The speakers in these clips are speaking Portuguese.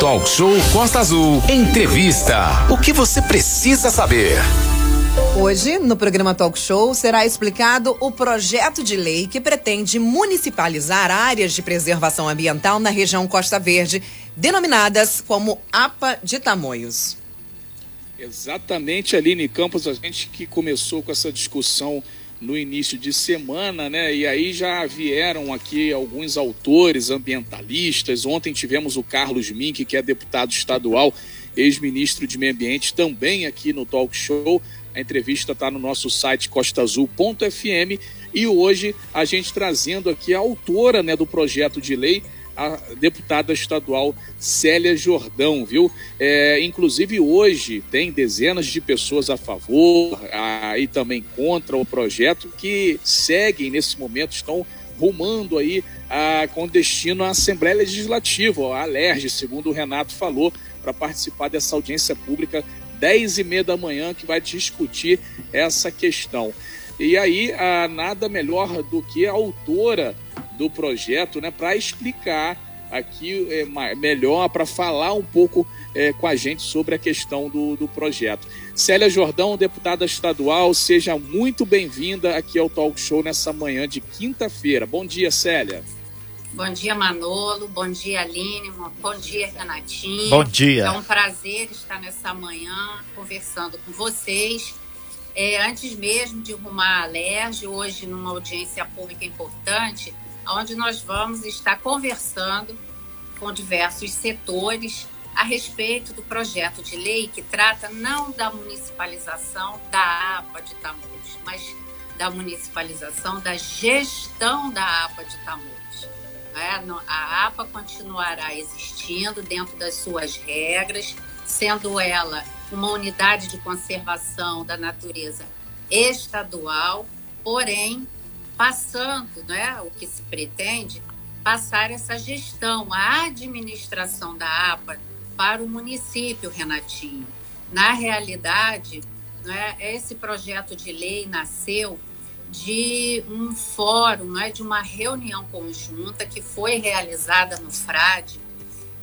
Talk Show Costa Azul. Entrevista. O que você precisa saber? Hoje, no programa Talk Show, será explicado o projeto de lei que pretende municipalizar áreas de preservação ambiental na região Costa Verde, denominadas como APA de Tamoios. Exatamente, Aline Campos, a gente que começou com essa discussão no início de semana, né? E aí já vieram aqui alguns autores ambientalistas. Ontem tivemos o Carlos Mink, que é deputado estadual, ex-ministro de Meio Ambiente, também aqui no Talk Show. A entrevista está no nosso site costaazul.fm e hoje a gente trazendo aqui a autora né, do projeto de lei, a deputada estadual Célia Jordão, viu? É, inclusive hoje tem dezenas de pessoas a favor e também contra o projeto que seguem nesse momento, estão rumando aí a, com destino à Assembleia Legislativa, a ALERJ, segundo o Renato falou, para participar dessa audiência pública 10 e meia da manhã que vai discutir essa questão. E aí, a, nada melhor do que a autora do projeto, né, para explicar aqui é, melhor, para falar um pouco é, com a gente sobre a questão do, do projeto. Célia Jordão, deputada estadual, seja muito bem-vinda aqui ao Talk Show nessa manhã de quinta-feira. Bom dia, Célia. Bom dia, Manolo. Bom dia, Aline. Bom dia, Renatinho. Bom dia. É um prazer estar nessa manhã conversando com vocês é, antes mesmo de rumar a LERJ, hoje numa audiência pública importante, onde nós vamos estar conversando com diversos setores a respeito do projeto de lei que trata não da municipalização da APA de Tamoios, mas da municipalização da gestão da APA de Tamoios. É, a APA continuará existindo dentro das suas regras, sendo ela uma unidade de conservação da natureza estadual, porém passando, né, o que se pretende, passar essa gestão, a administração da APA para o município, Renatinho. Na realidade, né, esse projeto de lei nasceu de um fórum, né, de uma reunião conjunta que foi realizada no FRAD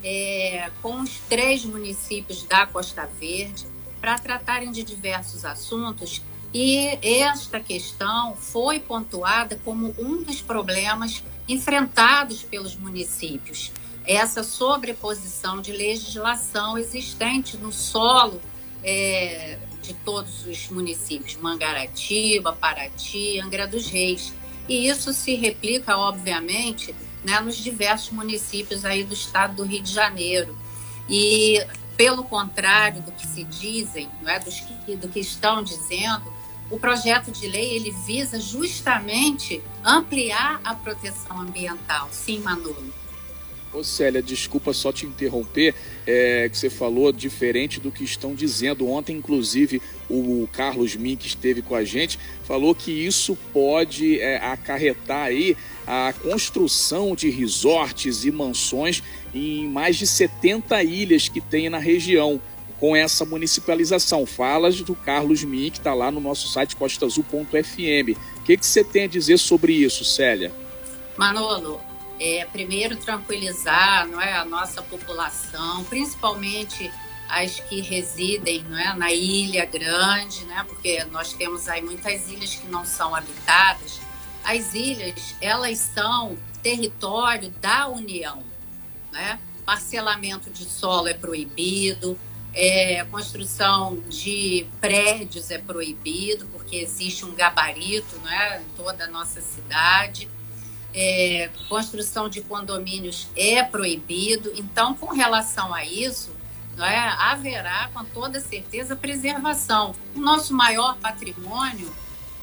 é, com os três municípios da Costa Verde para tratarem de diversos assuntos e esta questão foi pontuada como um dos problemas enfrentados pelos municípios. Essa sobreposição de legislação existente no solo é, de todos os municípios, Mangaratiba, Paraty, Angra dos Reis. E isso se replica, obviamente, né, nos diversos municípios aí do estado do Rio de Janeiro. E, pelo contrário do que se dizem, não é, dos que, do que estão dizendo, o projeto de lei ele visa justamente ampliar a proteção ambiental. Sim, Manolo. Ô Célia, desculpa só te interromper, é, que você falou diferente do que estão dizendo. Ontem, inclusive, o Carlos Min, que esteve com a gente, falou que isso pode é, acarretar aí a construção de resorts e mansões em mais de 70 ilhas que tem na região com essa municipalização. Falas do Carlos Min, que está lá no nosso site costaazul.fm. O que, que você tem a dizer sobre isso, Célia? Manolo, é, primeiro tranquilizar não é, a nossa população, principalmente as que residem não é, na ilha grande, né, porque nós temos aí muitas ilhas que não são habitadas. As ilhas, elas são território da União. Né? Parcelamento de solo é proibido, é, construção de prédios é proibido, porque existe um gabarito é, em toda a nossa cidade é, construção de condomínios é proibido. Então, com relação a isso, não é, haverá com toda certeza preservação. O nosso maior patrimônio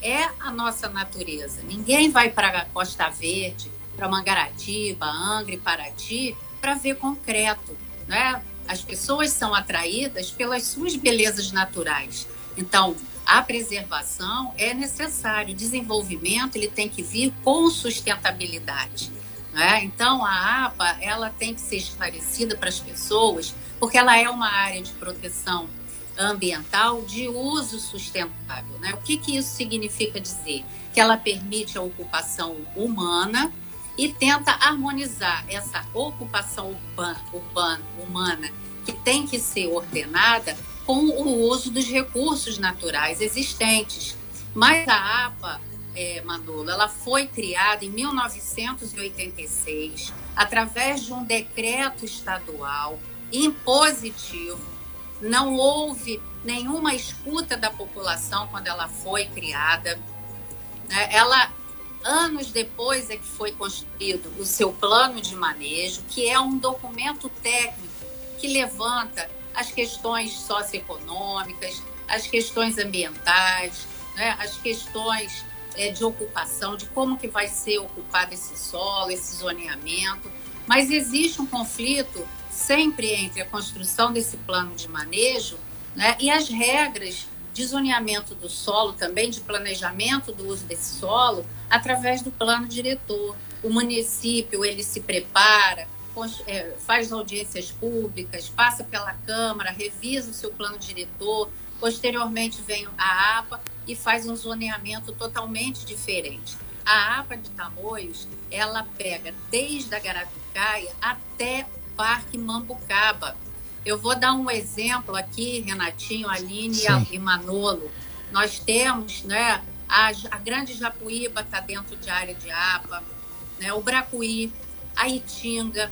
é a nossa natureza. Ninguém vai para a Costa Verde, para Mangaratiba, Angra e Paraty para ver concreto. Não é? As pessoas são atraídas pelas suas belezas naturais. Então, a preservação é necessário. O desenvolvimento ele tem que vir com sustentabilidade. Né? Então, a APA ela tem que ser esclarecida para as pessoas, porque ela é uma área de proteção ambiental de uso sustentável. Né? O que, que isso significa dizer? Que ela permite a ocupação humana e tenta harmonizar essa ocupação urbana, urbana, humana que tem que ser ordenada com o uso dos recursos naturais existentes. Mas a APA, é, Manolo, ela foi criada em 1986 através de um decreto estadual impositivo. Não houve nenhuma escuta da população quando ela foi criada. Né? Ela anos depois é que foi construído o seu plano de manejo, que é um documento técnico que levanta as questões socioeconômicas, as questões ambientais, né, as questões é, de ocupação, de como que vai ser ocupado esse solo, esse zoneamento. Mas existe um conflito sempre entre a construção desse plano de manejo né, e as regras de zoneamento do solo, também de planejamento do uso desse solo, através do plano diretor. O município ele se prepara, faz audiências públicas, passa pela Câmara, revisa o seu plano diretor, posteriormente vem a APA e faz um zoneamento totalmente diferente. A APA de Tamoios, ela pega desde a Garatucaia até o Parque Mambucaba. Eu vou dar um exemplo aqui, Renatinho, Aline Sim. e Manolo. Nós temos, né, a, a Grande Japuíba está dentro de área de APA, né, o Bracuí, a Itinga.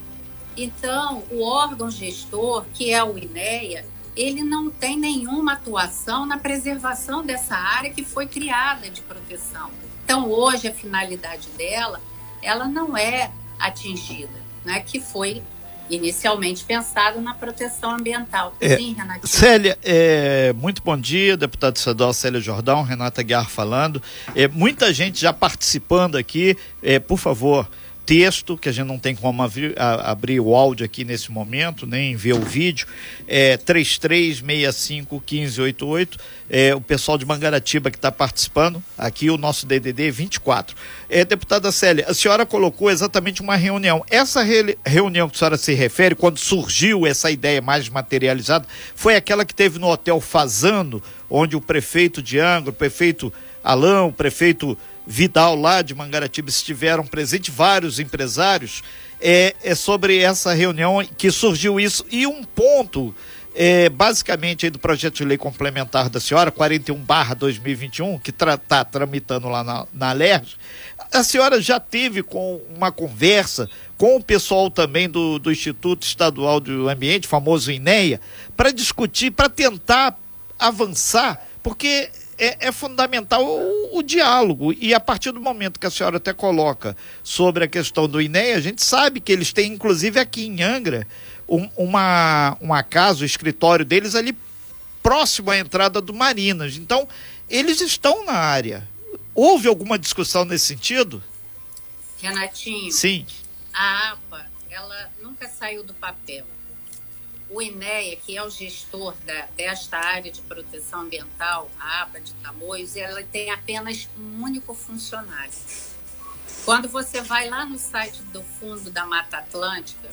Então, o órgão gestor, que é o INEA, ele não tem nenhuma atuação na preservação dessa área que foi criada de proteção. Então, hoje, a finalidade dela, ela não é atingida, né, que foi inicialmente pensado na proteção ambiental. É, Sim, Renatinho. Célia, é, muito bom dia, deputado estadual Célia Jordão, Renata Guiar falando. É, muita gente já participando aqui, é, por favor, texto, que a gente não tem como abrir, a, abrir o áudio aqui nesse momento, nem ver o vídeo, é 33651588, é, o pessoal de Mangaratiba que está participando, aqui o nosso DDD 24. É, deputada Célia, a senhora colocou exatamente uma reunião. Essa re, reunião que a senhora se refere, quando surgiu essa ideia mais materializada, foi aquela que teve no Hotel Fazano, onde o prefeito de Angra, o prefeito Alão, o prefeito Vidal lá de Mangaratiba estiveram presentes, vários empresários, é, é sobre essa reunião que surgiu isso. E um ponto, é, basicamente, aí do projeto de lei complementar da senhora, 41 barra 2021, que está tra tá tramitando lá na, na LERJ, a senhora já teve com uma conversa com o pessoal também do, do Instituto Estadual do Ambiente, famoso INEA, para discutir, para tentar avançar, porque é, é fundamental o, o, diálogo. E a partir do momento que a senhora até coloca sobre a questão do INEA, a gente sabe que eles têm, inclusive aqui em Angra, um, uma, uma casa, o escritório deles ali próximo à entrada do Marinas. Então, eles estão na área. Houve alguma discussão nesse sentido? Renatinho. Sim. A APA, ela nunca saiu do papel o INEA, que é o gestor da, desta área de proteção ambiental, a APA de Tamoios, ela tem apenas um único funcionário. Quando você vai lá no site do Fundo da Mata Atlântica,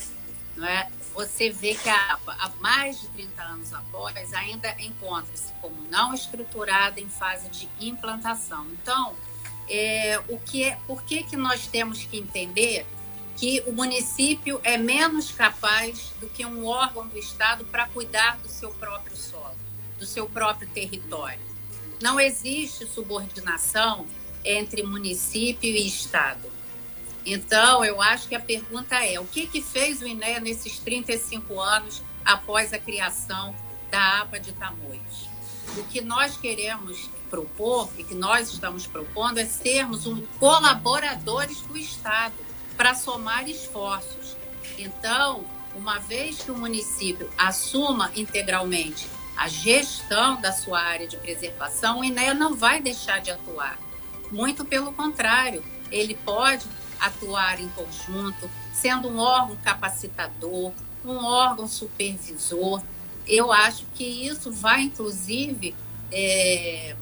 não é, você vê que a APA, há mais de 30 anos após, ainda encontra-se como não estruturada em fase de implantação. Então, é, o que é, por que, que nós temos que entender que o município é menos capaz do que um órgão do Estado para cuidar do seu próprio solo, do seu próprio território. Não existe subordinação entre município e Estado. Então, eu acho que a pergunta é: o que, que fez o INEA nesses 35 anos após a criação da APA de Tamoios? O que nós queremos propor e que nós estamos propondo é sermos um colaboradores do Estado para somar esforços. Então, uma vez que o município assuma integralmente a gestão da sua área de preservação, o INEA não vai deixar de atuar. Muito pelo contrário, ele pode atuar em conjunto, sendo um órgão capacitador, um órgão supervisor. Eu acho que isso vai, inclusive, é,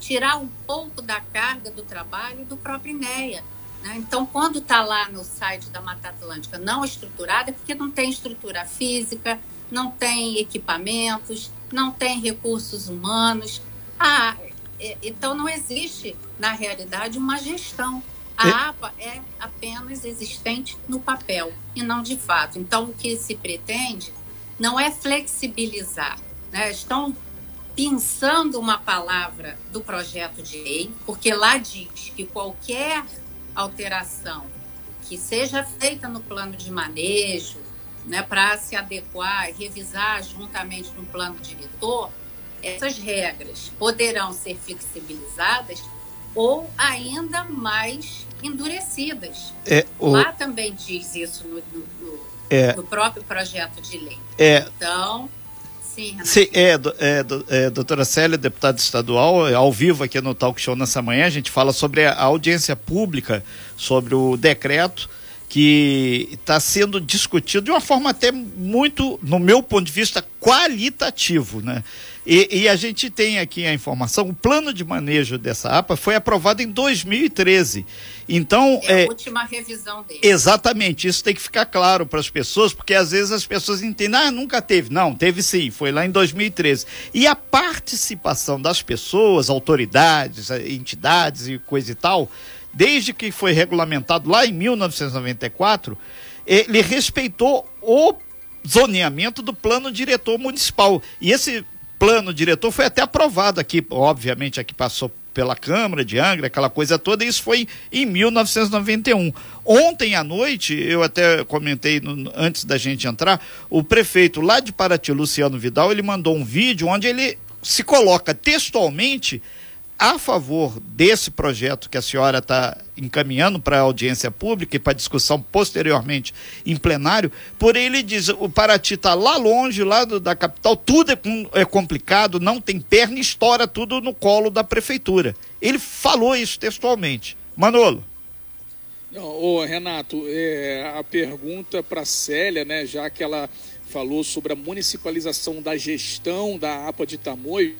tirar um pouco da carga do trabalho do próprio INEA? Então, quando está lá no site da Mata Atlântica não estruturada, é porque não tem estrutura física, não tem equipamentos, não tem recursos humanos. Ah, então não existe, na realidade, uma gestão. A é... APA é apenas existente no papel e não de fato. Então, o que se pretende não é flexibilizar. Né? Estão pensando uma palavra do projeto de lei, porque lá diz que qualquer alteração que seja feita no plano de manejo, né, para se adequar e revisar juntamente com o plano diretor, essas regras poderão ser flexibilizadas ou ainda mais endurecidas. É, o... Lá também diz isso no, no, no, é, no próprio projeto de lei. É, então, Sim, Sim é, é, é, doutora Célia, deputada estadual, é, ao vivo aqui no Talk Show nessa manhã, a gente fala sobre a audiência pública, sobre o decreto que está sendo discutido de uma forma até muito, no meu ponto de vista, qualitativo, né? E, e, a gente tem aqui a informação, o plano de manejo dessa APA foi aprovado em 2013. Então, é a é, última revisão dele. Exatamente, isso tem que ficar claro para as pessoas, porque às vezes as pessoas entendem, ah, nunca teve. Não, teve sim, foi lá em 2013. E a participação das pessoas, autoridades, entidades e coisa e tal, desde que foi regulamentado lá em 1994, ele respeitou o zoneamento do plano diretor municipal. E esse plano diretor foi até aprovado aqui, obviamente aqui passou pela Câmara de Angra, aquela coisa toda, e isso foi em 1991. Ontem à noite, eu até comentei no, antes da gente entrar, o prefeito lá de Paraty, Luciano Vidal, ele mandou um vídeo onde ele se coloca textualmente a favor desse projeto que a senhora está encaminhando para a audiência pública e para discussão posteriormente em plenário, porém ele diz, o Paraty está lá longe, lá do, da capital, tudo é, é, complicado, não tem perna, estoura tudo no colo da prefeitura. Ele falou isso textualmente. Manolo. Não, ô, Renato, é, a pergunta para Célia, né, já que ela falou sobre a municipalização da gestão da APA de Tamoio,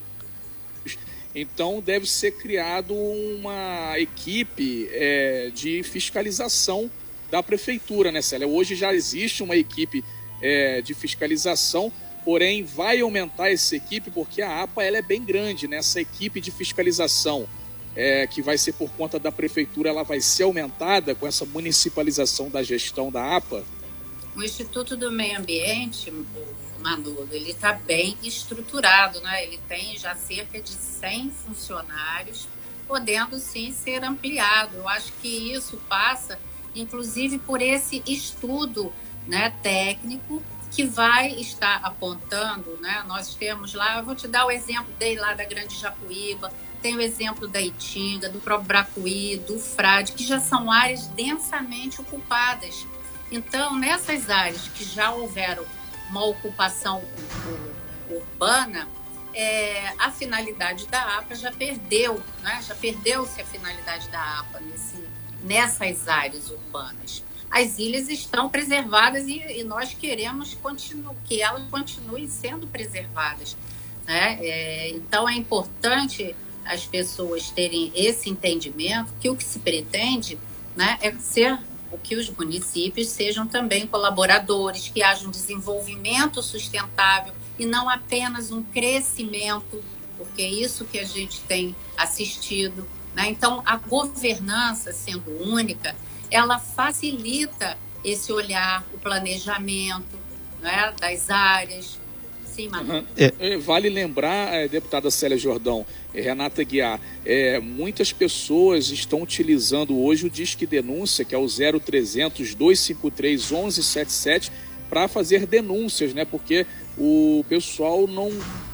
então deve ser criado uma equipe é, de fiscalização da prefeitura, né, Célia? Hoje já existe uma equipe é, de fiscalização, porém vai aumentar essa equipe porque a APA ela é bem grande, né? Essa equipe de fiscalização é, que vai ser por conta da prefeitura, ela vai ser aumentada com essa municipalização da gestão da APA? O Instituto do Meio Ambiente, Manolo, ele está bem estruturado, né? Ele tem já cerca de 100 funcionários, podendo sim ser ampliado. Eu acho que isso passa, inclusive, por esse estudo né, técnico que vai estar apontando, né? Nós temos lá, eu vou te dar o exemplo dele lá da Grande Japuíba, tem o exemplo da Itinga, do Probracuí, do Frade, que já são áreas densamente ocupadas. Então, nessas áreas que já houveram uma ocupação urbana, é, a finalidade da APA já perdeu, né? já perdeu-se a finalidade da APA nesse, nessas áreas urbanas. As ilhas estão preservadas e, e nós queremos continu, que elas continuem sendo preservadas. Né? É, então é importante as pessoas terem esse entendimento que o que se pretende né, é ser o que os municípios sejam também colaboradores, que haja um desenvolvimento sustentável e não apenas um crescimento, porque é isso que a gente tem assistido. Né? Então, a governança sendo única, ela facilita esse olhar, o planejamento né, das áreas, Sim, uhum. é. Vale lembrar, é, deputada Célia Jordão, é, Renata Guiar, é, muitas pessoas estão utilizando hoje o Disque Denúncia, que é o 0300 253 1177, para fazer denúncias, né? Porque o pessoal não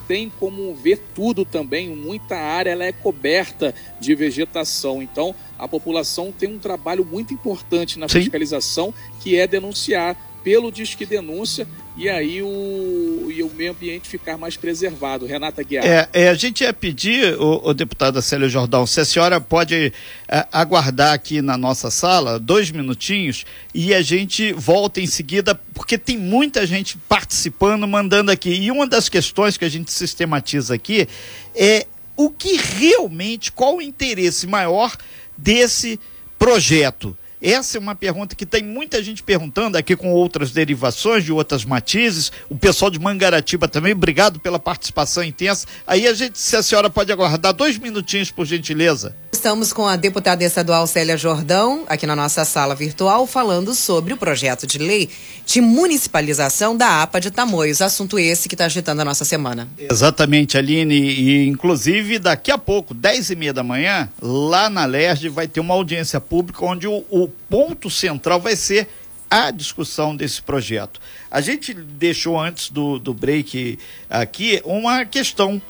tem como ver tudo também, muita área ela é coberta de vegetação. Então, a população tem um trabalho muito importante na Sim. fiscalização, que é denunciar pelo Disque Denúncia e aí o, e o meio ambiente ficar mais preservado. Renata Guiar. É, é a gente ia pedir, o, o deputado Célia Jordão, se a senhora pode é, aguardar aqui na nossa sala dois minutinhos e a gente volta em seguida, porque tem muita gente participando, mandando aqui. E uma das questões que a gente sistematiza aqui é o que realmente, qual o interesse maior desse projeto? Essa é uma pergunta que tem muita gente perguntando aqui com outras derivações, de outras matizes. O pessoal de Mangaratiba também, obrigado pela participação intensa. Aí a gente, se a senhora pode aguardar dois minutinhos, por gentileza. Estamos com a deputada estadual Célia Jordão, aqui na nossa sala virtual, falando sobre o projeto de lei de municipalização da APA de Tamoios. Assunto esse que está agitando a nossa semana. Exatamente, Aline. E, inclusive, daqui a pouco, 10 e meia da manhã, lá na LERJ, vai ter uma audiência pública onde o, o ponto central vai ser a discussão desse projeto. A gente deixou antes do, do break aqui uma questão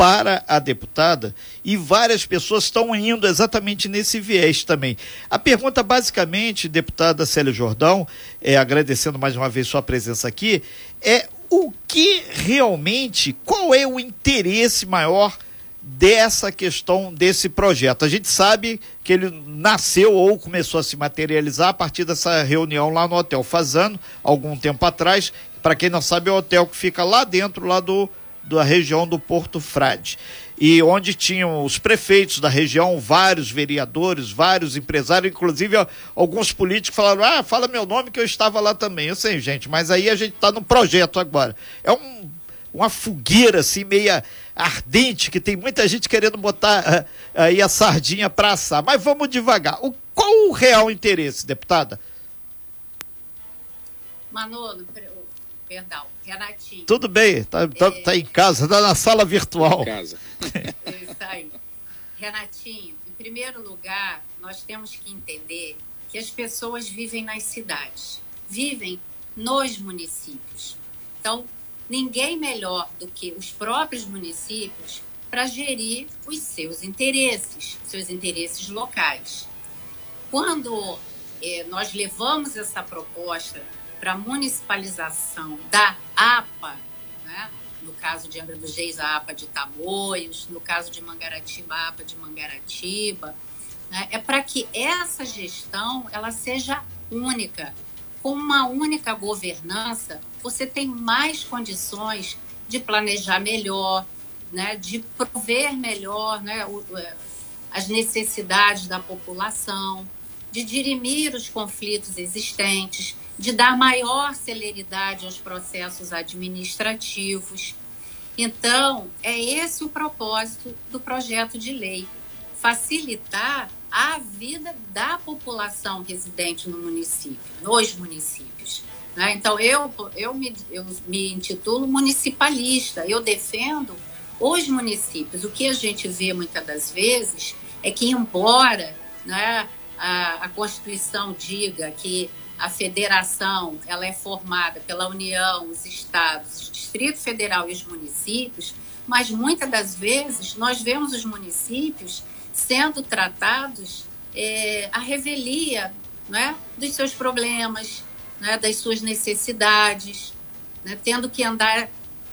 para a deputada e várias pessoas estão indo exatamente nesse viés também. A pergunta, basicamente, deputada Célia Jordão, é, agradecendo mais uma vez sua presença aqui, é o que realmente, qual é o interesse maior dessa questão desse projeto? A gente sabe que ele nasceu ou começou a se materializar a partir dessa reunião lá no Hotel Fazano, algum tempo atrás. Para quem não sabe, é o hotel que fica lá dentro, lá do da região do Porto Frade. E onde tinham os prefeitos da região, vários vereadores, vários empresários, inclusive alguns políticos falaram: ah, fala meu nome que eu estava lá também. Eu sei, gente, mas aí a gente está no projeto agora. É um, uma fogueira assim, meia ardente, que tem muita gente querendo botar uh, aí a sardinha para assar. Mas vamos devagar. O, qual o real interesse, deputada? Manolo, perdão, Renatinho. Tudo bem, tá, tá, é... tá em casa, tá na sala virtual. Em casa. É isso aí. Renatinho, em primeiro lugar, nós temos que entender que as pessoas vivem nas cidades, vivem nos municípios. Então, ninguém melhor do que os próprios municípios para gerir os seus interesses, seus interesses locais. Quando eh, nós levamos essa proposta para municipalização da APA, né? no caso de Angra dos Reis, a APA de Tamoios, no caso de Mangaratiba, a APA de Mangaratiba, né? é para que essa gestão ela seja única. Com uma única governança, você tem mais condições de planejar melhor, né? de prover melhor né? É, as necessidades da população, de dirimir os conflitos existentes, de dar maior celeridade aos processos administrativos. Então, é esse o propósito do projeto de lei: facilitar a vida da população residente no município, nos municípios. Né? Então, eu, eu, me, eu me intitulo municipalista, eu defendo os municípios. O que a gente vê muitas das vezes é que, embora né, a, a Constituição diga que a federação ela é formada pela União, os estados, o Distrito Federal e os municípios, mas muitas das vezes nós vemos os municípios sendo tratados é, a revelia né, dos seus problemas, né, das suas necessidades, né, tendo que andar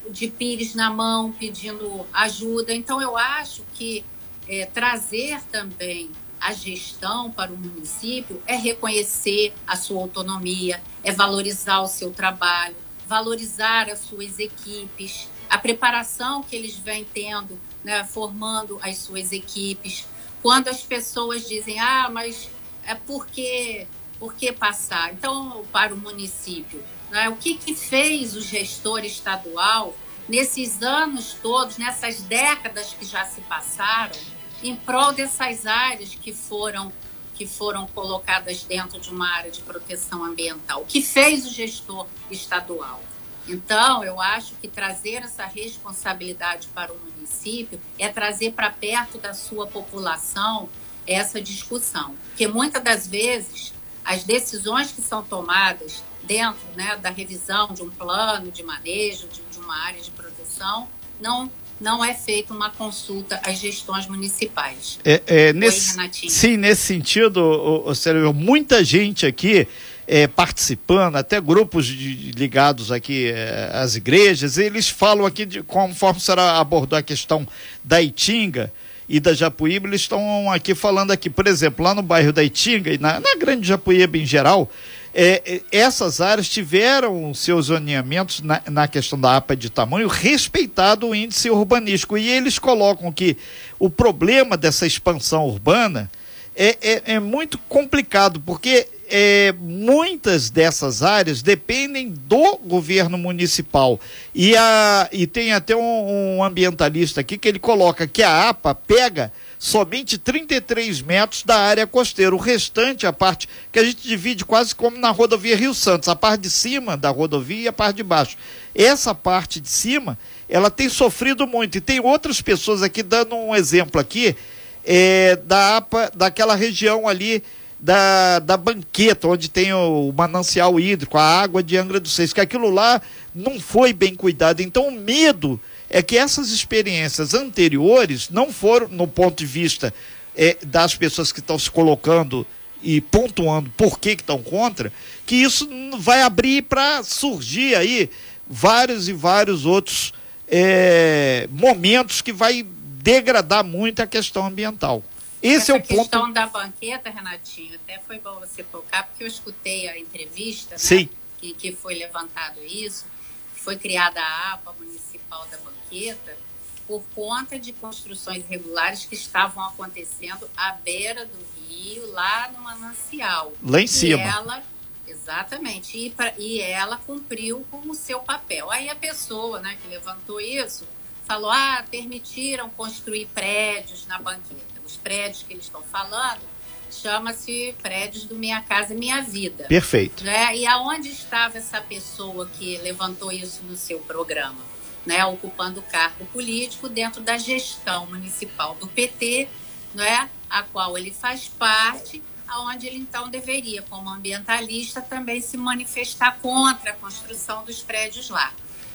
de pires na mão pedindo ajuda. Então, eu acho que é, trazer também a gestão para o município é reconhecer a sua autonomia, é valorizar o seu trabalho, valorizar as suas equipes, a preparação que eles vêm tendo, né, formando as suas equipes. Quando as pessoas dizem, ah, mas é porque, por que passar? Então, para o município, né, o que, que fez o gestor estadual nesses anos todos, nessas décadas que já se passaram, em prol dessas áreas que foram que foram colocadas dentro de uma área de proteção ambiental, que fez o gestor estadual. Então, eu acho que trazer essa responsabilidade para o município é trazer para perto da sua população essa discussão. Porque muitas das vezes as decisões que são tomadas dentro né, da revisão de um plano de manejo, de, de uma área de proteção, não não é feita uma consulta às gestões municipais. É, é, nesse, sim, nesse sentido, o, o, muita gente aqui é, participando, até grupos de, ligados aqui é, às igrejas, eles falam aqui, de, conforme será abordou a questão da Itinga e da Japuíba, eles estão aqui falando aqui, por exemplo, lá no bairro da Itinga e na, na grande Japuíba em geral, é, é, essas áreas tiveram seus zoneamentos na, na, questão da APA de tamanho respeitado o índice urbanístico. E eles colocam que o problema dessa expansão urbana é, é, é muito complicado, porque é, muitas dessas áreas dependem do governo municipal. E, a, e tem até um, um ambientalista aqui que ele coloca que a APA pega somente 33 metros da área costeira. O restante, a parte que a gente divide quase como na rodovia Rio Santos, a parte de cima da rodovia e a parte de baixo. Essa parte de cima, ela tem sofrido muito. E tem outras pessoas aqui, dando um exemplo aqui, é, da APA, daquela região ali da, da banqueta, onde tem o, o manancial hídrico, a água de Angra dos Seis, que aquilo lá não foi bem cuidado. Então, o medo é que essas experiências anteriores não foram, no ponto de vista é, das pessoas que estão se colocando e pontuando por que estão contra, que isso vai abrir para surgir aí vários e vários outros é, momentos que vai degradar muito a questão ambiental. Esse Essa é o ponto. A questão da banqueta, Renatinho, até foi bom você tocar, porque eu escutei a entrevista Sim. Né, que, que foi levantado isso, foi criada a APA Municipal da Banqueta, por conta de construções irregulares que estavam acontecendo à beira do rio, lá no manancial. Lá em e cima. Ela, exatamente, e, pra, e ela cumpriu com o seu papel. Aí a pessoa né, que levantou isso falou: ah, permitiram construir prédios na banqueta os prédios que eles estão falando, chama-se prédios do Minha Casa Minha Vida. Perfeito. Né? E aonde estava essa pessoa que levantou isso no seu programa? Né? Ocupando cargo político dentro da gestão municipal do PT, né? a qual ele faz parte, aonde ele então deveria, como ambientalista, também se manifestar contra a construção dos prédios lá.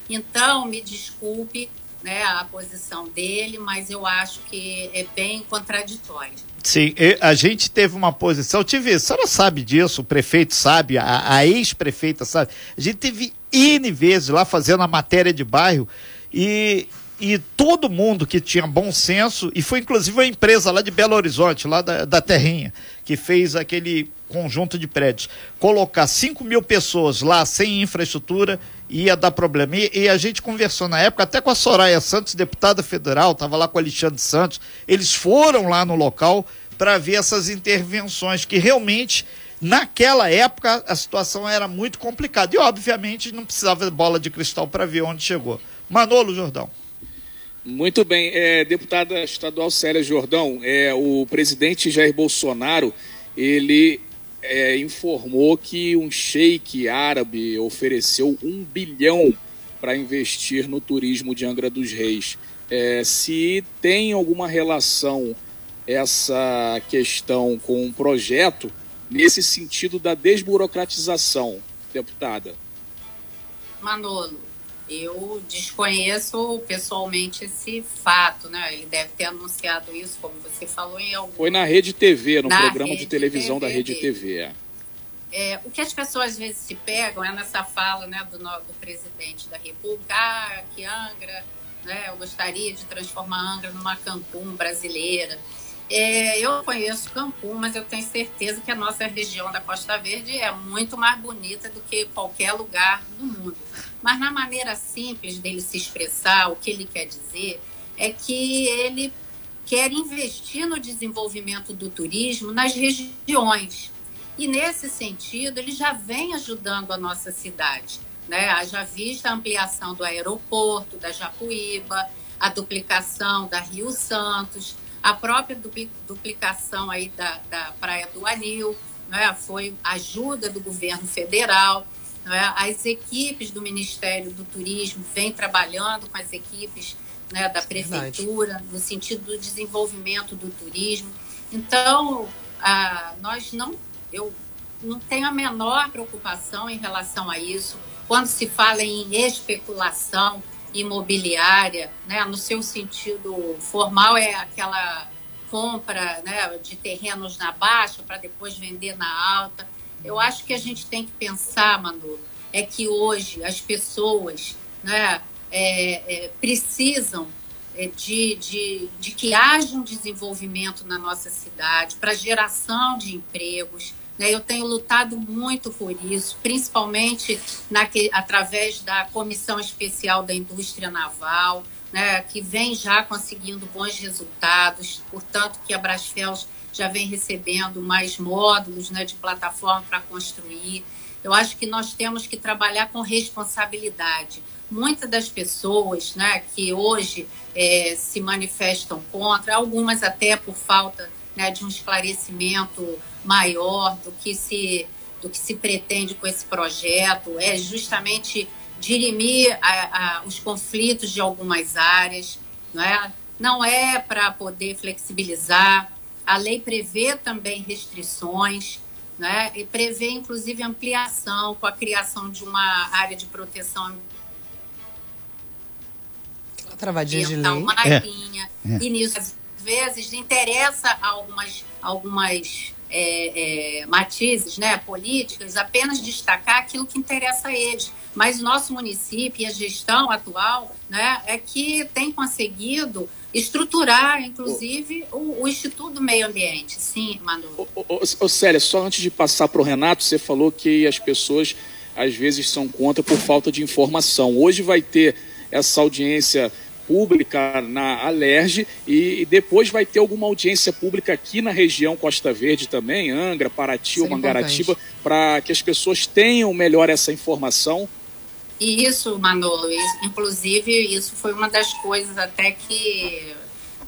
Então, me desculpe, né, a posição dele, mas eu acho que é bem contraditório. Sim, a gente teve uma posição, tive, a senhora sabe disso, o prefeito sabe, a, a ex-prefeita sabe, a gente teve N vezes lá fazendo a matéria de bairro e, e todo mundo que tinha bom senso, e foi inclusive uma empresa lá de Belo Horizonte, lá da, da Terrinha, que fez aquele conjunto de prédios, colocar 5 mil pessoas lá sem infraestrutura ia dar problema. E, e, a gente conversou na época até com a Soraya Santos, deputada federal, estava lá com o Alexandre Santos. Eles foram lá no local para ver essas intervenções, que realmente, naquela época, a situação era muito complicada. E, obviamente, não precisava de bola de cristal para ver onde chegou. Manolo Jordão. Muito bem, é, deputada estadual Célia Jordão, é, o presidente Jair Bolsonaro, ele é, informou que um sheik árabe ofereceu um bilhão para investir no turismo de Angra dos Reis. É, se tem alguma relação essa questão com um projeto nesse sentido da desburocratização, deputada? Manolo, eu desconheço pessoalmente esse fato, né? Ele deve ter anunciado isso, como você falou, em algum... Foi na Rede TV, no na programa de televisão TV da Rede TV. É. É, o que as pessoas às vezes se pegam é nessa fala né, do, do presidente da República, ah, que Angra, né, eu gostaria de transformar Angra numa Cancún brasileira. É, eu conheço Cancún, mas eu tenho certeza que a nossa região da Costa Verde é muito mais bonita do que qualquer lugar do mundo. Mas na maneira simples dele se expressar, o que ele quer dizer é que ele quer investir no desenvolvimento do turismo nas regiões. E nesse sentido, ele já vem ajudando a nossa cidade. Né? Haja vista a ampliação do aeroporto, da Japuíba, a duplicação da Rio Santos, a própria duplicação aí da, da Praia do Anil, né? foi ajuda do governo federal. Né? As equipes do Ministério do Turismo vêm trabalhando com as equipes né, da prefeitura Verdade. no sentido do desenvolvimento do turismo. Então, ah, nós não, eu não tenho a menor preocupação em relação a isso. Quando se fala em especulação imobiliária, né, no seu sentido formal, é aquela compra né, de terrenos na baixa para depois vender na alta. Eu acho que a gente tem que pensar, Manolo, é que hoje as pessoas né, é, é, precisam é, de, de, de que haja um desenvolvimento na nossa cidade para geração de empregos. Né? Eu tenho lutado muito por isso, principalmente na, através da Comissão Especial da Indústria Naval, né, que vem já conseguindo bons resultados, portanto que a Brasfels já vem recebendo mais módulos né, de plataforma para construir. Eu acho que nós temos que trabalhar com responsabilidade. Muitas das pessoas né, que hoje é, se manifestam contra, algumas até por falta né, de um esclarecimento maior do que se do que se pretende com esse projeto, é justamente dirimir a, a, os conflitos de algumas áreas, não é? Não é para poder flexibilizar. A lei prevê também restrições, né? E prevê inclusive ampliação com a criação de uma área de proteção travadinha de lei. Uma é. linha, é. E nisso, vezes, interessa algumas, algumas é, é, matizes né, políticas, apenas destacar aquilo que interessa a eles. Mas o nosso município e a gestão atual né, é que tem conseguido estruturar, inclusive, o, o Instituto do Meio Ambiente. Sim, Manu. Ô, Célia, só antes de passar para o Renato, você falou que as pessoas às vezes são contra por falta de informação. Hoje vai ter essa audiência pública na Alerj e, depois vai ter alguma audiência pública aqui na região Costa Verde também, Angra, Paraty ou é Mangaratiba, para que as pessoas tenham melhor essa informação. Isso, Manolo, inclusive isso foi uma das coisas até que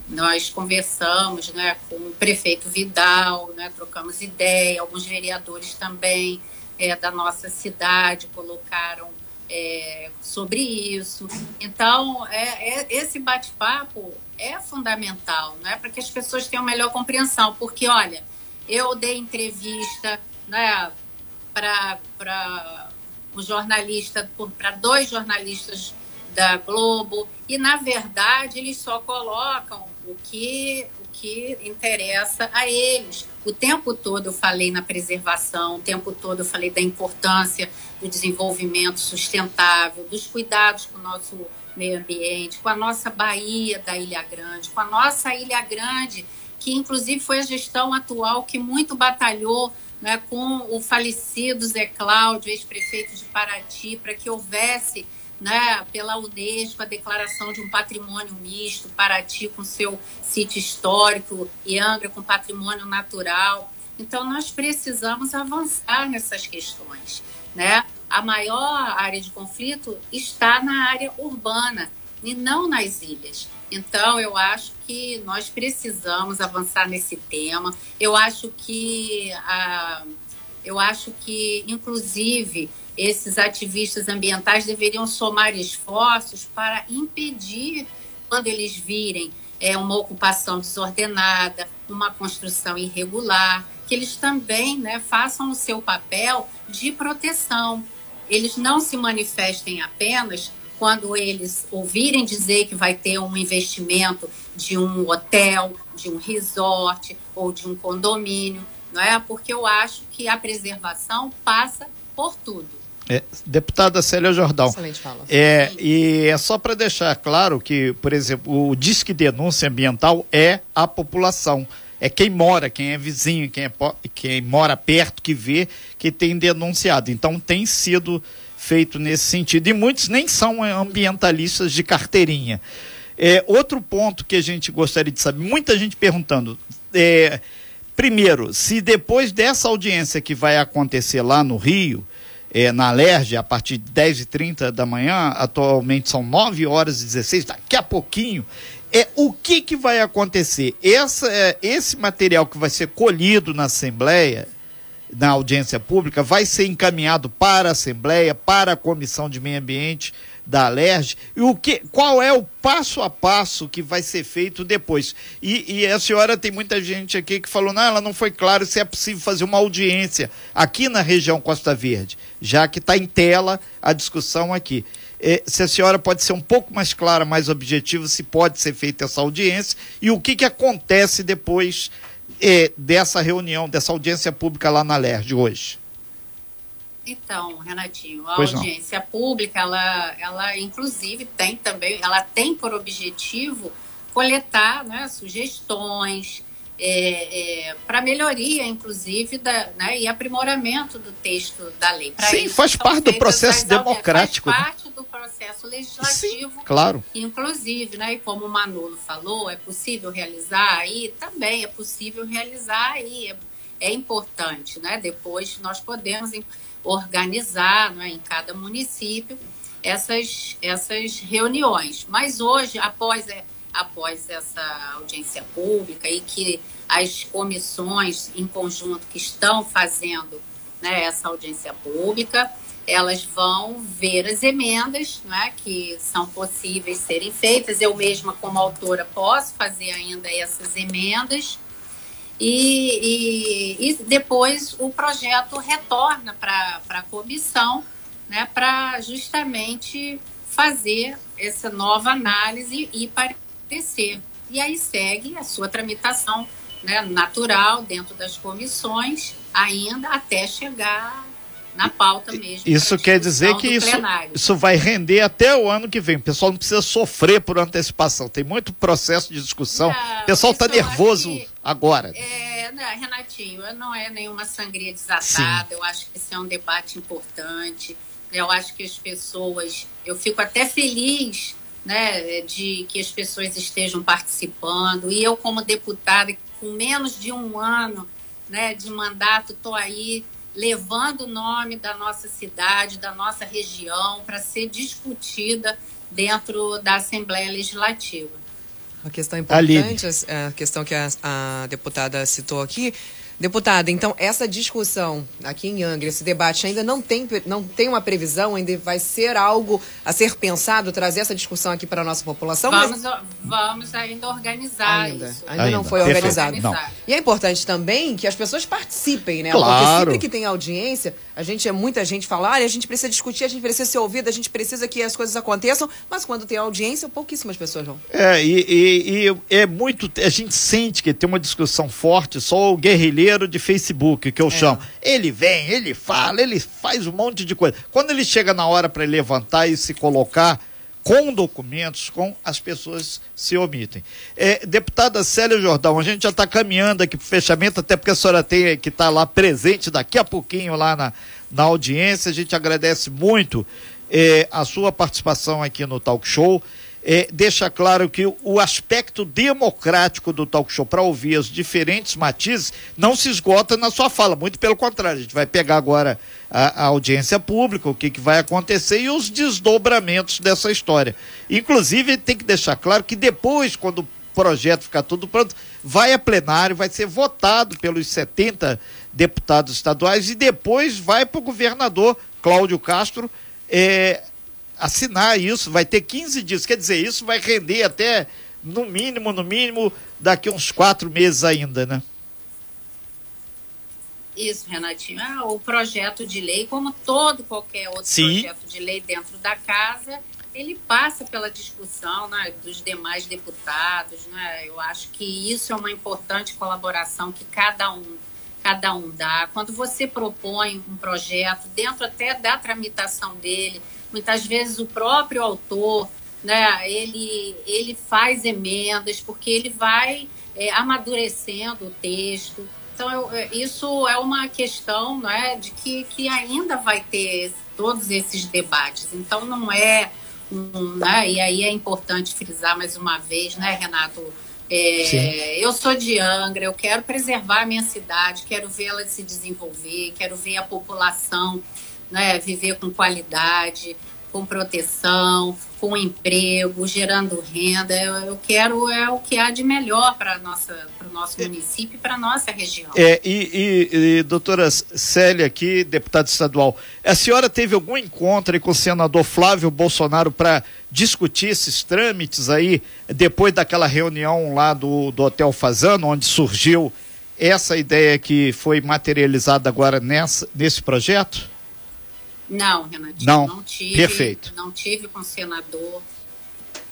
nós conversamos né, com o prefeito Vidal, né, trocamos ideia, alguns vereadores também é, da nossa cidade colocaram é, sobre isso. Então, é, é esse bate-papo é fundamental, né, para que as pessoas tenham melhor compreensão. Porque, olha, eu dei entrevista né, para um jornalista, para dois jornalistas da Globo, e, na verdade, eles só colocam o que, que interessa a eles. O tempo todo eu falei na preservação, o tempo todo eu falei da importância do desenvolvimento sustentável, dos cuidados com o nosso meio ambiente, com a nossa Bahia da Ilha Grande, com a nossa Ilha Grande, que inclusive foi a gestão atual que muito batalhou né, com o falecido Zé Cláudio, ex-prefeito de Paraty, para que houvesse né, pela Unesco a declaração de um patrimônio misto, Paraty com seu sítio histórico e Angra com patrimônio natural. Então, nós precisamos avançar nessas questões. Né? A maior área de conflito está na área urbana e não nas ilhas. Então, eu acho que nós precisamos avançar nesse tema. Eu acho que, a, eu acho que inclusive, esses ativistas ambientais deveriam somar esforços para impedir, quando eles virem é, uma ocupação desordenada, uma construção irregular, que eles também né, façam o seu papel de proteção. Eles não se manifestem apenas quando eles ouvirem dizer que vai ter um investimento de um hotel, de um resort ou de um condomínio, não é? Porque eu acho que a preservação passa por tudo. É, deputada Célia Jordão. Excelente fala. É, e é só para deixar claro que, por exemplo, o Disque Denúncia Ambiental é a população. É quem mora, quem é vizinho, quem, é, quem mora perto, que vê, que tem denunciado. Então tem sido feito nesse sentido. E muitos nem são ambientalistas de carteirinha. É, outro ponto que a gente gostaria de saber, muita gente perguntando. É, primeiro, se depois dessa audiência que vai acontecer lá no Rio, é, na Alerj, a partir de 10h30 da manhã, atualmente são 9 horas e 16, daqui a pouquinho, é o que, que vai acontecer? Essa, é, esse material que vai ser colhido na Assembleia, na audiência pública, vai ser encaminhado para a Assembleia, para a Comissão de Meio Ambiente da Alerj, e o que, qual é o passo a passo que vai ser feito depois? E, e, a senhora tem muita gente aqui que falou, não, ela não foi claro se é possível fazer uma audiência aqui na região Costa Verde, já que está em tela a discussão aqui é, se a senhora pode ser um pouco mais clara, mais objetiva, se pode ser feita essa audiência e o que, que acontece depois é, dessa reunião, dessa audiência pública lá na LERJ hoje. Então, Renatinho, a pois audiência não. pública, ela, ela inclusive tem também, ela tem por objetivo coletar né, sugestões, é, é, para melhoria, inclusive, da, né, e aprimoramento do texto da lei. Pra Sim, faz parte do processo democrático. Faz né? parte do processo legislativo. Sim, claro. Inclusive, né, e como o Manolo falou, é possível realizar aí? Também é possível realizar aí. É, é importante, né? Depois nós podemos organizar né, em cada município essas, essas reuniões. Mas hoje, após é, após essa audiência pública e que as comissões em conjunto que estão fazendo né, essa audiência pública, elas vão ver as emendas né, que são possíveis serem feitas. Eu mesma, como autora, posso fazer ainda essas emendas. E, e, e depois o projeto retorna para a comissão né, para justamente fazer essa nova análise e para acontecer. E aí segue a sua tramitação né, natural dentro das comissões, ainda até chegar na pauta mesmo. Isso quer dizer que isso, isso vai render até o ano que vem. O pessoal não precisa sofrer por antecipação. Tem muito processo de discussão. Não, o pessoal está nervoso que, agora. É, não, Renatinho, não é nenhuma sangria desatada. Sim. Eu acho que esse é um debate importante. Eu acho que as pessoas. Eu fico até feliz né, de que as pessoas estejam participando. E eu, como deputada, com menos de um ano né, de mandato, estou aí levando o nome da nossa cidade, da nossa região, para ser discutida dentro da Assembleia Legislativa. Uma questão importante, a questão que a, a deputada citou aqui, Deputada, então essa discussão aqui em Angra, esse debate ainda não tem, não tem uma previsão, ainda vai ser algo a ser pensado, trazer essa discussão aqui para a nossa população? Vamos, mas... vamos ainda organizar ainda, isso. Ainda, ainda. não foi organizado. Não. E é importante também que as pessoas participem, né? Claro. Porque sempre que tem audiência, a gente é muita gente falar, e a gente precisa discutir, a gente precisa ser ouvido, a gente precisa que as coisas aconteçam, mas quando tem audiência, pouquíssimas pessoas vão. É, e, e, e é muito. A gente sente que tem uma discussão forte, só o guerrilheiro de Facebook, que eu é. chamo. Ele vem, ele fala, ele faz um monte de coisa. Quando ele chega na hora para levantar e se colocar com documentos, com as pessoas se omitem. É, deputada Célia Jordão, a gente já está caminhando aqui para o fechamento, até porque a senhora tem que estar tá lá presente daqui a pouquinho lá na, na audiência. A gente agradece muito é, a sua participação aqui no Talk Show é, deixa claro que o aspecto democrático do talk show para ouvir os diferentes matizes não se esgota na sua fala, muito pelo contrário, a gente vai pegar agora a, a audiência pública, o que, que vai acontecer e os desdobramentos dessa história. Inclusive, tem que deixar claro que depois, quando o projeto ficar tudo pronto, vai a plenário, vai ser votado pelos 70 deputados estaduais e depois vai para o governador Cláudio Castro. É, assinar isso, vai ter 15 dias. Quer dizer, isso vai render até, no mínimo, no mínimo, daqui uns quatro meses ainda, né? Isso, Renatinho. Ah, o projeto de lei, como todo qualquer outro Sim. projeto de lei dentro da casa, ele passa pela discussão né, dos demais deputados. Né? Eu acho que isso é uma importante colaboração que cada um, cada um dá. Quando você propõe um projeto, dentro até da tramitação dele, Muitas vezes o próprio autor, né, ele, ele faz emendas, porque ele vai é, amadurecendo o texto. Então, eu, é, isso é uma questão né, de que, que ainda vai ter todos esses debates. Então, não é um. Né, e aí é importante frisar mais uma vez, né, Renato? É, eu sou de Angra, eu quero preservar a minha cidade, quero vê-la se desenvolver, quero ver a população né, viver com qualidade, com proteção, com emprego, gerando renda. Eu, eu quero é o que há de melhor para o nosso município e para a nossa região. É, e, e, e, doutora Célia aqui, deputada estadual, a senhora teve algum encontro com o senador Flávio Bolsonaro para discutir esses trâmites aí, depois daquela reunião lá do, do Hotel Fazano, onde surgiu essa ideia que foi materializada agora nessa, nesse projeto? Não, Renatinho, não, não tive. Perfeito. Não tive com o senador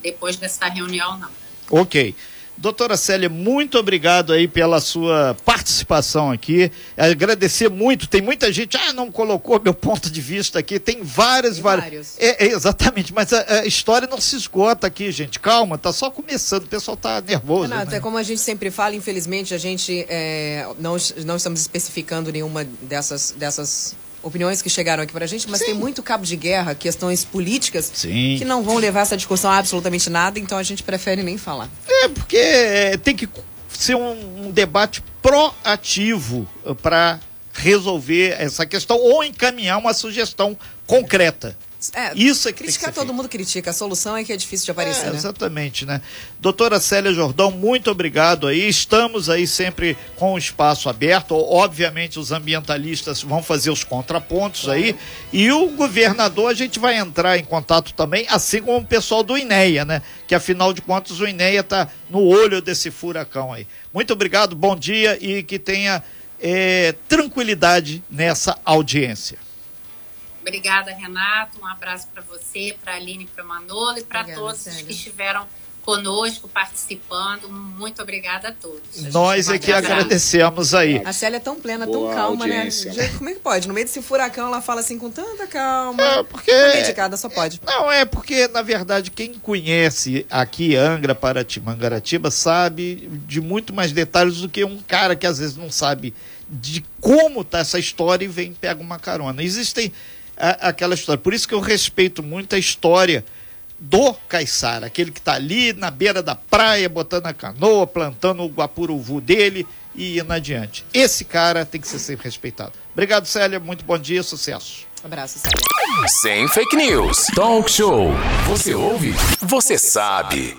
depois dessa reunião, não. Ok. Doutora Célia, muito obrigado aí pela sua participação aqui. Agradecer muito. Tem muita gente, ah, não colocou meu ponto de vista aqui. Tem várias, Tem várias. vários. É, é, exatamente, mas a, a, história não se esgota aqui, gente. Calma, tá só começando. O pessoal tá nervoso. Renato, né? é como a gente sempre fala, infelizmente, a gente é, não, não estamos especificando nenhuma dessas, dessas opiniões que chegaram aqui pra gente, mas Sim. tem muito cabo de guerra, questões políticas, Sim. que não vão levar essa discussão a absolutamente nada, então a gente prefere nem falar. É, porque é, tem que ser um, um debate proativo para resolver essa questão ou encaminhar uma sugestão concreta. É, Isso é que criticar todo feito. mundo critica, a solução é que é difícil de aparecer, é, né? Exatamente, né? Doutora Célia Jordão, muito obrigado aí. Estamos aí sempre com o espaço aberto. Obviamente, os ambientalistas vão fazer os contrapontos aí. E o governador, a gente vai entrar em contato também, assim como o pessoal do INEA, né? Que afinal de contas o INEA está no olho desse furacão aí. Muito obrigado, bom dia e que tenha é, tranquilidade nessa audiência. Obrigada, Renato. Um abraço para você, para a Aline, para o Manolo e para todos Célia. que estiveram conosco, participando. Muito obrigada a todos. Nós é que agradecemos aí. A Célia é tão plena, Boa tão calma, né? audiência. né? Como é que pode? No meio desse furacão, ela fala assim com tanta calma. É, porque... Medicada, só pode. Não, é porque, na verdade, quem conhece aqui Angra, Paraty, Mangaratiba, sabe de muito mais detalhes do que um cara que às vezes não sabe de como tá essa história e vem pega uma carona. Existem a, aquela história. Por isso que eu respeito muito a história do Caiçara, aquele que está ali na beira da praia, botando a canoa, plantando o guapuruvu dele e indo adiante. Esse cara tem que ser sempre respeitado. Obrigado, Célia. Muito bom dia, sucesso. Um abraço, Célia. Sem fake news. Talk show. Você ouve? Você sabe.